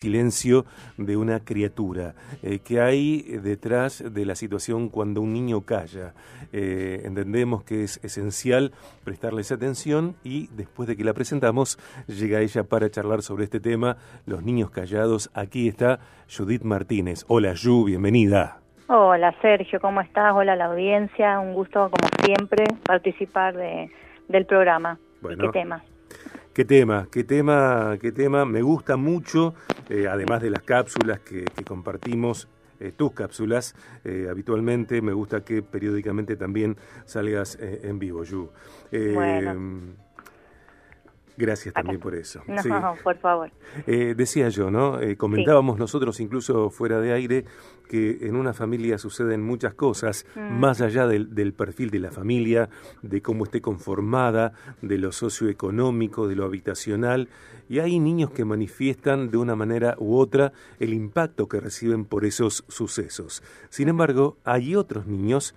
silencio de una criatura, eh, que hay detrás de la situación cuando un niño calla. Eh, entendemos que es esencial prestarles atención y después de que la presentamos, llega ella para charlar sobre este tema, los niños callados. Aquí está Judith Martínez. Hola Yu, bienvenida. Hola Sergio, ¿cómo estás? Hola la audiencia, un gusto como siempre participar de, del programa. Bueno, ¿Qué tema? Qué tema, qué tema, qué tema. Me gusta mucho, eh, además de las cápsulas que, compartimos, eh, tus cápsulas eh, habitualmente. Me gusta que periódicamente también salgas en vivo, Yu. Bueno. Gracias también por eso. No, por favor. Eh, decía yo, ¿no? Eh, comentábamos nosotros incluso fuera de aire que en una familia suceden muchas cosas, mm. más allá del, del, perfil de la familia, de cómo esté conformada, de lo socioeconómico, de lo habitacional, y hay niños que manifiestan de una manera u otra el impacto que reciben por esos sucesos. Sin embargo, hay otros niños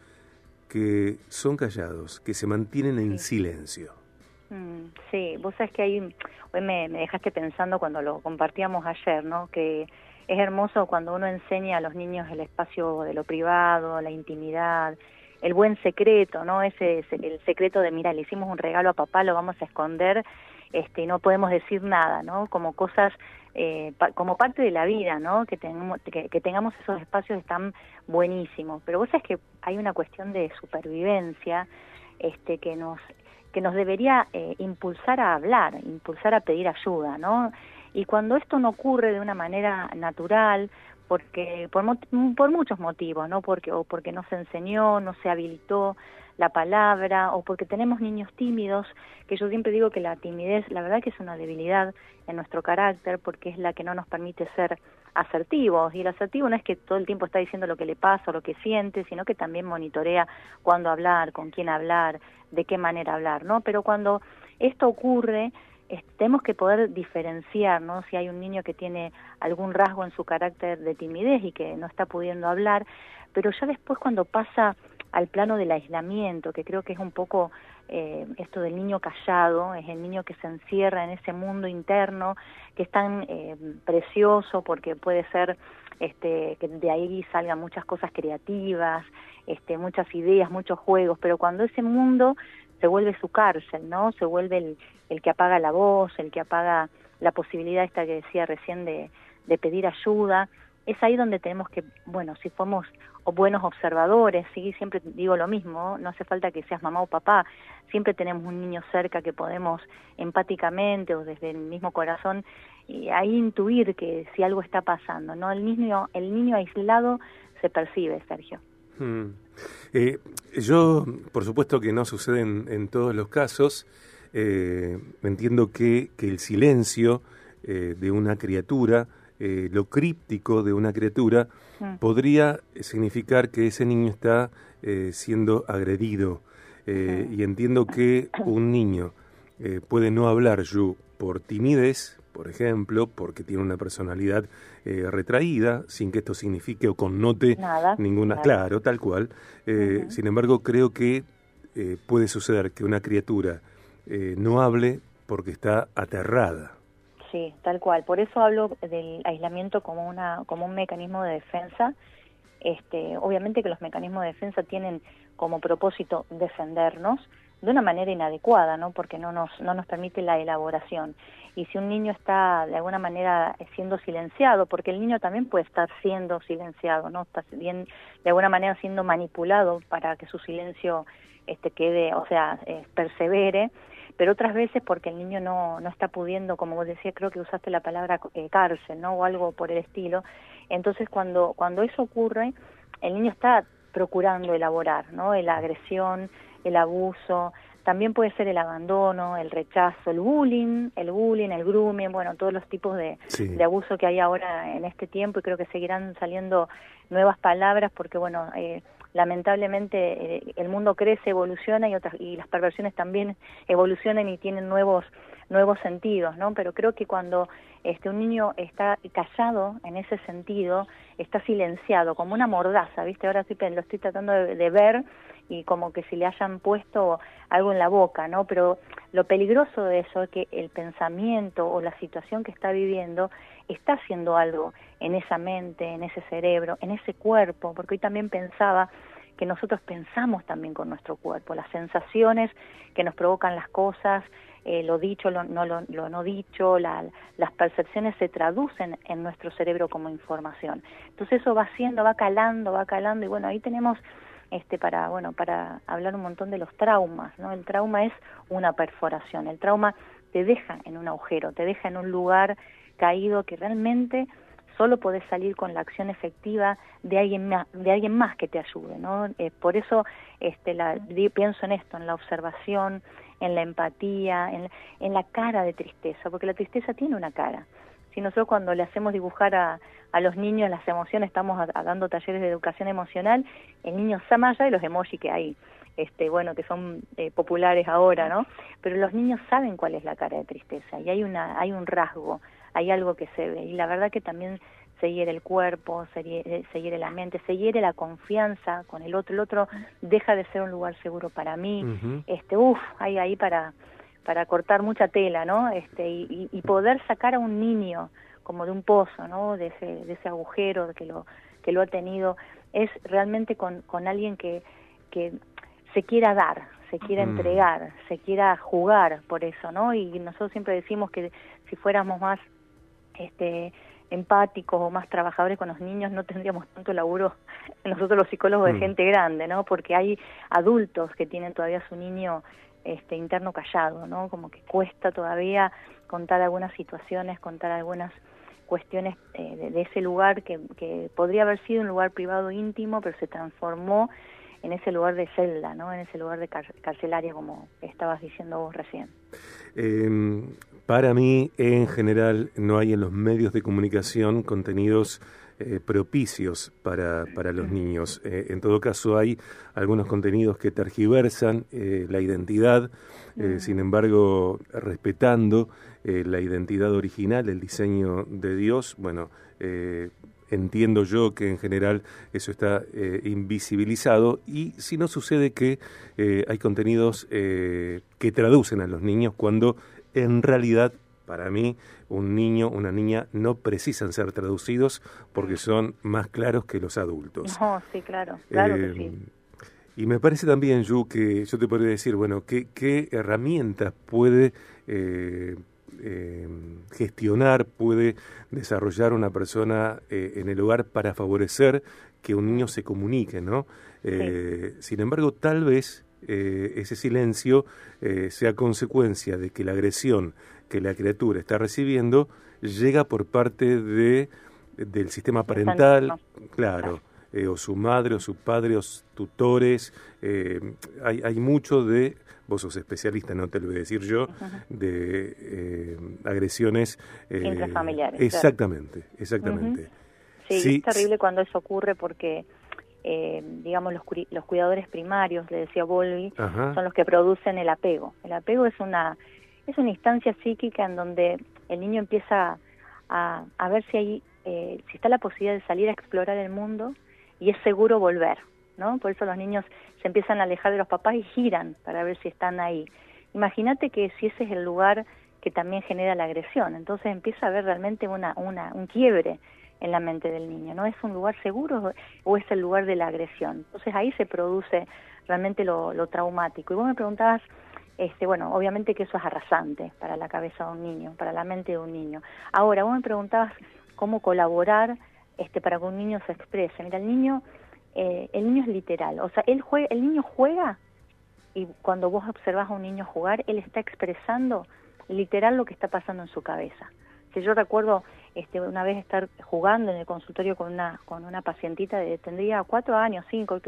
que son callados, que se mantienen en silencio. Mm, sí, vos sabés que ahí, hoy me, dejaste pensando cuando lo compartíamos ayer, ¿no? Que es hermoso cuando uno enseña a los niños el espacio de lo privado, la intimidad, el buen secreto, ¿no? Ese, el secreto de, mira, le hicimos un regalo a papá, lo vamos a esconder, este, y no podemos decir nada, ¿no? Como cosas, eh, como parte de la vida, ¿no? Que, tengamos, que, tengamos esos espacios están buenísimos. Pero vos sabés que hay una cuestión de supervivencia, este, que nos que nos debería eh, impulsar a hablar, impulsar a pedir ayuda, ¿no? Y cuando esto no ocurre de una manera natural, porque por, por muchos motivos, ¿no? Porque o porque no se enseñó, no se habilitó la palabra o porque tenemos niños tímidos, que yo siempre digo que la timidez, la verdad que es una debilidad en nuestro carácter porque es la que no nos permite ser asertivos y el asertivo no es que todo el tiempo está diciendo lo que le pasa o lo que siente, sino que también monitorea cuándo hablar, con quién hablar, de qué manera hablar, ¿no? Pero cuando esto ocurre, tenemos que poder diferenciar, ¿no? Si hay un niño que tiene algún rasgo en su carácter de timidez y que no está pudiendo hablar, pero ya después cuando pasa al plano del aislamiento, que creo que es un poco eh, esto del niño callado, es el niño que se encierra en ese mundo interno, que es tan eh, precioso porque puede ser este, que de ahí salgan muchas cosas creativas, este, muchas ideas, muchos juegos, pero cuando ese mundo se vuelve su cárcel, ¿no? Se vuelve el, el que apaga la voz, el que apaga la posibilidad esta que decía recién de, de pedir ayuda, es ahí donde tenemos que, bueno, si somos buenos observadores, ¿sí? siempre digo lo mismo, no hace falta que seas mamá o papá, siempre tenemos un niño cerca que podemos empáticamente o desde el mismo corazón y ahí intuir que si algo está pasando, ¿no? El niño, el niño aislado se percibe, Sergio. Hmm. Eh, yo, por supuesto que no sucede en, todos los casos, eh, entiendo que, que el silencio eh, de una criatura eh, lo críptico de una criatura mm. podría significar que ese niño está eh, siendo agredido. Eh, y entiendo que un niño puede no hablar yo por timidez, por ejemplo, porque tiene una personalidad retraída, sin que esto signifique o connote ninguna, claro, tal cual. Sin embargo, creo que puede suceder que una criatura no hable porque está aterrada. Sí, tal cual. Por eso hablo del aislamiento como una como un mecanismo de defensa. Este, obviamente que los mecanismos de defensa tienen como propósito defendernos de una manera inadecuada, ¿no? Porque no nos no nos permite la elaboración. Y si un niño está de alguna manera siendo silenciado, porque el niño también puede estar siendo silenciado, ¿no? Está bien de alguna manera siendo manipulado para que su silencio este quede, o sea, eh, persevere pero otras veces porque el niño no, no está pudiendo, como vos decías, creo que usaste la palabra eh, cárcel, ¿no? O algo por el estilo. Entonces, cuando, cuando eso ocurre, el niño está procurando elaborar, ¿no? La agresión, el abuso, también puede ser el abandono, el rechazo, el bullying, el bullying, el grooming, bueno, todos los tipos de, de abuso que hay ahora en este tiempo y creo que seguirán saliendo nuevas palabras porque, bueno, eh, lamentablemente eh, el mundo crece, evoluciona y otras y las perversiones también evolucionan y tienen nuevos nuevos sentidos, ¿no? Pero creo que cuando este un niño está callado en ese sentido, está silenciado como una mordaza, ¿viste? Ahora estoy, lo estoy tratando de, ver y como que si le hayan puesto algo en la boca, ¿no? Pero lo peligroso de eso es que el pensamiento o la situación que está viviendo está haciendo algo en esa mente, en ese cerebro, en ese cuerpo, porque hoy también pensaba que nosotros pensamos también con nuestro cuerpo, las sensaciones que nos provocan las cosas, eh, lo dicho, lo no, lo, no dicho, las percepciones se traducen en nuestro cerebro como información. Entonces eso va haciendo, va calando, va calando y bueno, ahí tenemos este para bueno, para hablar un montón de los traumas, ¿no? El trauma es una perforación, el trauma te deja en un agujero, te deja en un lugar caído que realmente solo podés salir con la acción efectiva de alguien más, de alguien más que te ayude, ¿no? Eh, por eso este, la, pienso en esto, en la observación, en la empatía, en, en, la cara de tristeza, porque la tristeza tiene una cara. Si nosotros cuando le hacemos dibujar a, a los niños las emociones, estamos dando talleres de educación emocional, el niño se y los emojis que hay, este, bueno, que son eh, populares ahora, ¿no? Pero los niños saben cuál es la cara de tristeza y hay una, hay un rasgo, hay algo que se ve y la verdad que también se hiere el cuerpo, se hiere, la mente, se hiere la confianza con el otro, el otro deja de ser un lugar seguro para mí, este, uff, hay ahí para para cortar mucha tela, ¿no? Este, y, y, poder sacar a un niño como de un pozo, ¿no? De ese, de ese agujero que lo, que lo ha tenido, es realmente con, con alguien que, que se quiera dar, se quiera entregar, se quiera jugar por eso, ¿no? Y nosotros siempre decimos que si fuéramos más este, empáticos o más trabajadores con los niños, no tendríamos tanto laburo nosotros los psicólogos de mm. gente grande, ¿no? Porque hay adultos que tienen todavía su niño este interno callado, ¿no? Como que cuesta todavía contar algunas situaciones, contar algunas cuestiones eh, de, ese lugar que, que podría haber sido un lugar privado íntimo, pero se transformó en ese lugar de celda, ¿no? en ese lugar de carcelaria, como estabas diciendo vos recién. Em, para mí, en general, no hay en los medios de comunicación contenidos eh, propicios para, para, los niños. Eh, en todo caso, hay algunos contenidos que tergiversan eh, la identidad, mm. sin embargo, respetando la identidad original, el diseño de Dios, bueno, entiendo yo que en general eso está eh, invisibilizado y si no sucede que eh, hay contenidos eh, que traducen a los niños cuando en realidad para mí un niño, una niña no precisan ser traducidos porque son más claros que los adultos. No, sí, claro, claro que sí. Y me parece también, Yu, que yo te podría decir, bueno, ¿qué, qué herramientas puede eh, gestionar, puede desarrollar una persona eh, en el hogar para favorecer que un niño se comunique, ¿no? Eh, sin embargo, tal vez ese silencio sea consecuencia de que la agresión que la criatura está recibiendo llega por parte de del sistema parental, claro. O su madre o su padre o tutores. hay, hay mucho de vos sos especialista, no te lo voy a decir yo, de eh, agresiones eh, intrafamiliares. Exactamente, exactamente. sí, es terrible cuando eso ocurre porque, eh, digamos, los, los cuidadores primarios, le decía Volvi, son los que producen el apego. El apego es una, es una instancia psíquica en donde el niño empieza a, a ver si hay, si está la posibilidad de salir a explorar el mundo y es seguro volver. ¿no? Por eso los niños se empiezan a alejar de los papás y giran para ver si están ahí. Imagínate que si ese es el lugar que también genera la agresión, entonces empieza a haber realmente una, un quiebre en la mente del niño, ¿no? ¿Es un lugar seguro o es el lugar de la agresión? Entonces ahí se produce realmente lo, lo traumático. Y vos me preguntabas, este, bueno, obviamente que eso es arrasante para la cabeza de un niño, para la mente de un niño. Ahora, vos me preguntabas cómo colaborar este, para que un niño se exprese. Mira, el niño eh, el niño es literal, o sea, él juega, el niño juega y cuando vos observas a un niño jugar, él está expresando literal lo que está pasando en su cabeza. Si yo recuerdo este, una vez estar jugando en el consultorio con una con una pacientita de tendría cuatro años, cinco,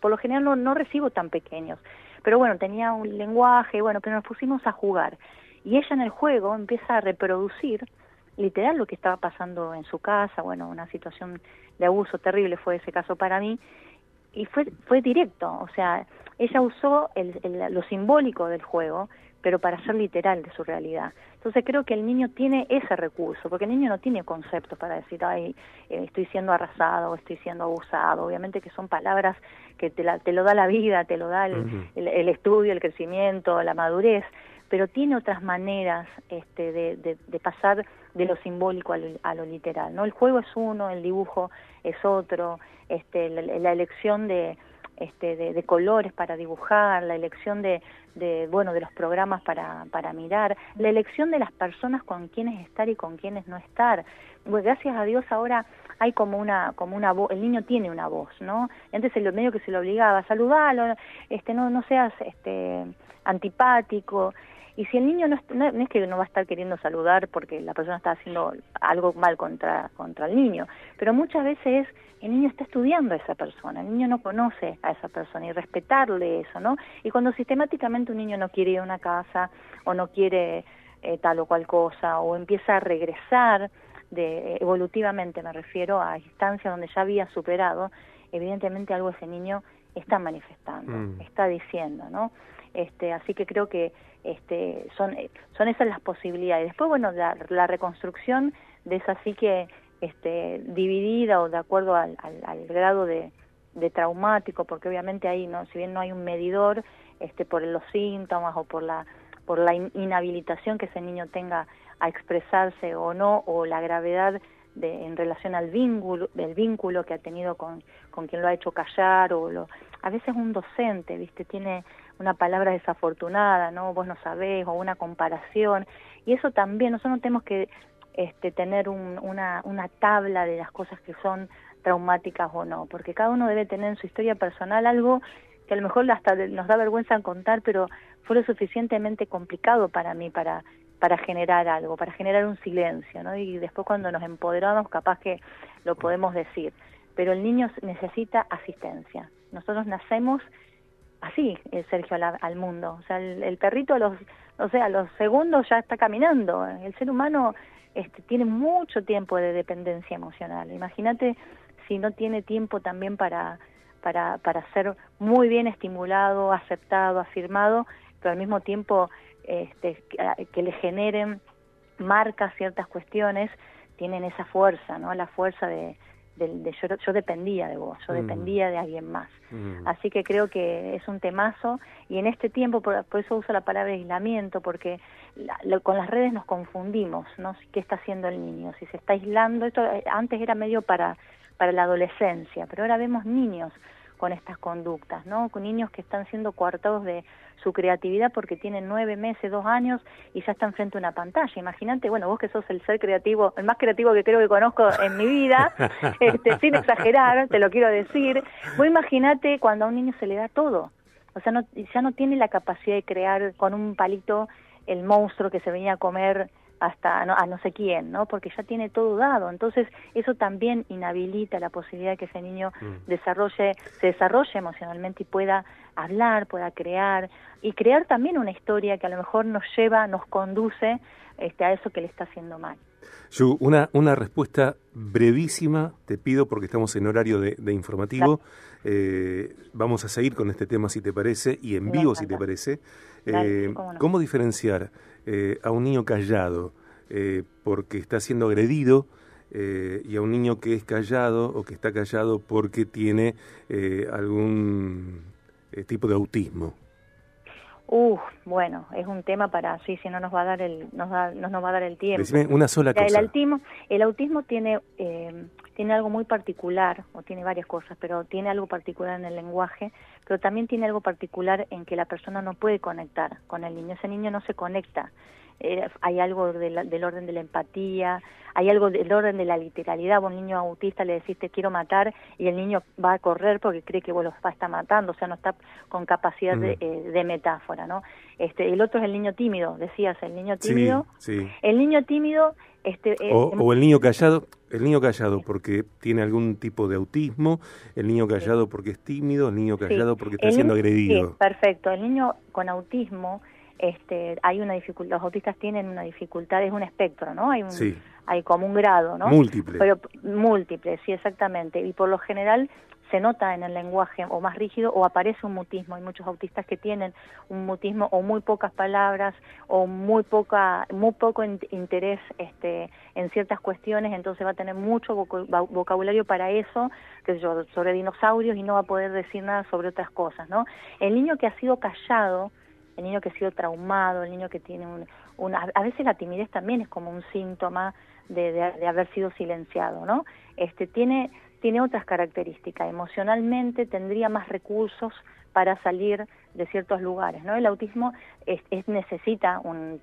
por lo general no, no recibo tan pequeños, pero bueno tenía un lenguaje, bueno, pero nos pusimos a jugar y ella en el juego empieza a reproducir literal lo que estaba pasando en su casa, bueno, una situación de abuso terrible fue ese caso para mí, y fue, fue directo, o sea, ella usó el, lo simbólico del juego, pero para ser literal de su realidad. Entonces creo que el niño tiene ese recurso, porque el niño no tiene conceptos para decir, ay, eh, estoy siendo arrasado, estoy siendo abusado. Obviamente que son palabras que te, te lo da la vida, te lo da el, el, estudio, el crecimiento, la madurez, pero tiene otras maneras este, de, de, de pasar de lo simbólico a lo, literal, ¿no? El juego es uno, el dibujo es otro, este, la, elección de, este, de, colores para dibujar, la elección de, de, bueno, de los programas para, para mirar, la elección de las personas con quienes estar y con quienes no estar. Pues gracias a Dios ahora hay como una como una voz, el niño tiene una voz, ¿no? Antes el medio que se lo obligaba, a saludarlo, este no no seas este antipático, y si el niño no, no, es que no va a estar queriendo saludar porque la persona está haciendo algo mal contra, contra el niño, pero muchas veces el niño está estudiando a esa persona, el niño no conoce a esa persona y respetarle eso, ¿no? Y cuando sistemáticamente un niño no quiere ir a una casa o no quiere eh, tal o cual cosa o empieza a regresar de, evolutivamente, me refiero a instancias donde ya había superado, evidentemente algo ese niño está manifestando, mm. está diciendo, ¿no? Este, así que creo que este, son, son esas las posibilidades. Después, bueno, la, la reconstrucción de esa psique este, dividida o de acuerdo al, al, grado de, de, traumático, porque obviamente ahí, no, si bien no hay un medidor este, por los síntomas o por la, por la inhabilitación que ese niño tenga a expresarse o no, o la gravedad de, en relación al vínculo, del vínculo que ha tenido con, con quien lo ha hecho callar, o lo, a veces un docente, viste, tiene una palabra desafortunada, ¿no? Vos no sabés, o una comparación. Y eso también, nosotros no tenemos que este, tener una, una tabla de las cosas que son traumáticas o no, porque cada uno debe tener en su historia personal algo que a lo mejor hasta nos da vergüenza contar, pero fue lo suficientemente complicado para mí para para generar algo, para generar un silencio, ¿no? Y después cuando nos empoderamos, capaz que lo podemos decir. Pero el niño necesita asistencia. Nosotros nacemos así, eh, Sergio, al, mundo. O sea, el, perrito a los, o sea, a los segundos ya está caminando. El ser humano este, tiene mucho tiempo de dependencia emocional. Imagínate si no tiene tiempo también para, para, para ser muy bien estimulado, aceptado, afirmado, pero al mismo tiempo este, que le generen marcas ciertas cuestiones, tienen esa fuerza, ¿no? La fuerza de, de, yo, dependía de vos, yo mm. dependía de alguien más. Mm. Así que creo que es un temazo y en este tiempo, por, eso uso la palabra aislamiento, porque con las redes nos confundimos, ¿no? ¿Qué está haciendo el niño? Si se está aislando, esto eh, antes era medio para, para la adolescencia, pero ahora vemos niños con estas conductas, ¿no? Con niños que están siendo coartados de su creatividad porque tienen nueve meses, dos años y ya están frente a una pantalla. Imagínate, bueno, vos que sos el ser creativo, el más creativo que creo que conozco en mi vida, este, sin exagerar, te lo quiero decir, vos imagínate cuando a un niño se le da todo. O sea, no, ya no tiene la capacidad de crear con un palito el monstruo que se venía a comer hasta a no sé quién, ¿no? Porque ya tiene todo dado. Entonces, eso también inhabilita la posibilidad de que ese niño mm. desarrolle, se desarrolle emocionalmente y pueda hablar, pueda crear y crear también una historia que a lo mejor nos lleva, nos conduce este, a eso que le está haciendo mal. Yu, una, una respuesta brevísima, te pido, porque estamos en horario de, informativo. Eh, vamos a seguir con este tema, si te parece, y en vivo, si te parece. Eh, ¿Cómo diferenciar eh, a un niño callado porque está siendo agredido y a un niño que es callado o que está callado porque tiene algún tipo de autismo? Uh, bueno, es un tema para sí, si no nos va a dar el nos, da, no nos va a dar el tiempo. una sola cosa. El autismo, el autismo tiene eh, tiene algo muy particular o tiene varias cosas, pero tiene algo particular en el lenguaje, pero también tiene algo particular en que la persona no puede conectar con el niño. Ese niño no se conecta eh, hay algo del orden de la empatía, hay algo del orden de la literalidad. a un niño autista le decís te quiero matar y el niño va a correr porque cree que vos lo va a estar matando, o sea, no está con capacidad de, mm. eh, metáfora, ¿no? Este, el otro es el niño tímido, decías, el niño tímido. Sí, El niño tímido... Este, eh, o, el niño callado, el niño callado porque tiene algún tipo de autismo, el niño callado porque es tímido, el niño callado porque está siendo agredido. Sí, perfecto. El niño con autismo este, hay una dificultad, los autistas tienen una dificultad, es un espectro, ¿no? Hay, un, hay como un grado, ¿no? Múltiple. Pero, múltiple, sí, exactamente. Y por lo general se nota en el lenguaje o más rígido o aparece un mutismo. Hay muchos autistas que tienen un mutismo o muy pocas palabras o muy poca muy poco interés este en ciertas cuestiones, entonces va a tener mucho vocabulario para eso, que yo sobre dinosaurios y no va a poder decir nada sobre otras cosas, ¿no? El niño que ha sido callado el niño que ha sido traumado, el niño que tiene un, una, a veces la timidez también es como un síntoma de, de, haber sido silenciado, ¿no? Este tiene tiene otras características, emocionalmente tendría más recursos para salir de ciertos lugares, ¿no? El autismo es, necesita un,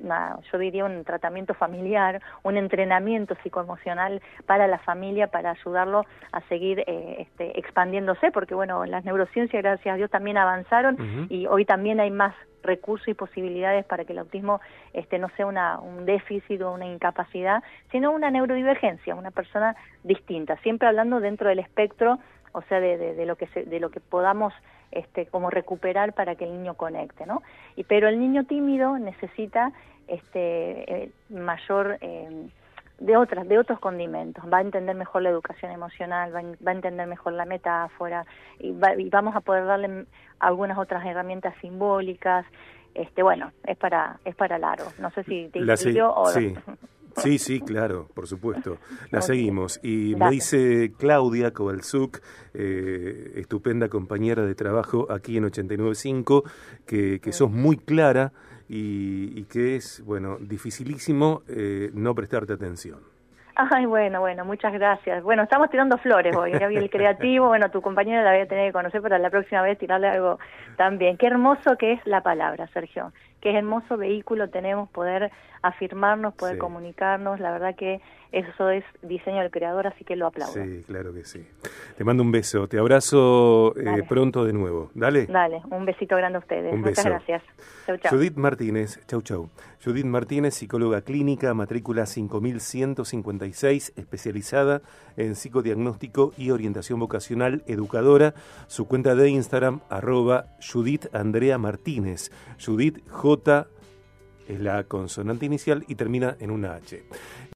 yo diría un tratamiento familiar, un entrenamiento psicoemocional para la familia para ayudarlo a seguir eh, este, expandiéndose, porque bueno, las neurociencias gracias a Dios también avanzaron y hoy también hay más recursos y posibilidades para que el autismo este, no sea una, un déficit o una incapacidad, sino una neurodivergencia, una persona distinta, siempre hablando dentro del espectro, o sea, de, de, lo que de lo que podamos este, como recuperar para que el niño conecte, ¿no? Y pero el niño tímido necesita este eh, mayor eh, de otras, de otros condimentos, va a entender mejor la educación emocional, va, a entender mejor la metáfora y, vamos a poder darle algunas otras herramientas simbólicas. Este, bueno, es para es para largo. No sé si te la o sí. Sí, sí, claro, por supuesto. La seguimos. Y me dice Claudia Kovalzuk, eh, estupenda compañera de trabajo aquí en 895, que, que sos muy clara y, que es, bueno, dificilísimo eh, no prestarte atención. Ay, bueno, bueno, muchas gracias. Bueno, estamos tirando flores hoy, ¿eh? el creativo, bueno, tu compañero la voy a tener que conocer para la próxima vez tirarle algo también. Qué hermoso que es la palabra, Sergio. Qué hermoso vehículo tenemos poder afirmarnos, poder comunicarnos. La verdad que eso es diseño del creador, así que lo aplaudo. Sí, claro que sí. Te mando un beso, te abrazo eh, pronto de nuevo. Dale. Dale, un besito grande a ustedes. Muchas gracias. Chau, chau. Judith Martínez, chau, chau. Judith Martínez, psicóloga clínica, matrícula 5156, especializada en psicodiagnóstico y orientación vocacional, educadora. Su cuenta de Instagram, arroba Judith Andrea Martínez. Judith J es la consonante inicial y termina en una H.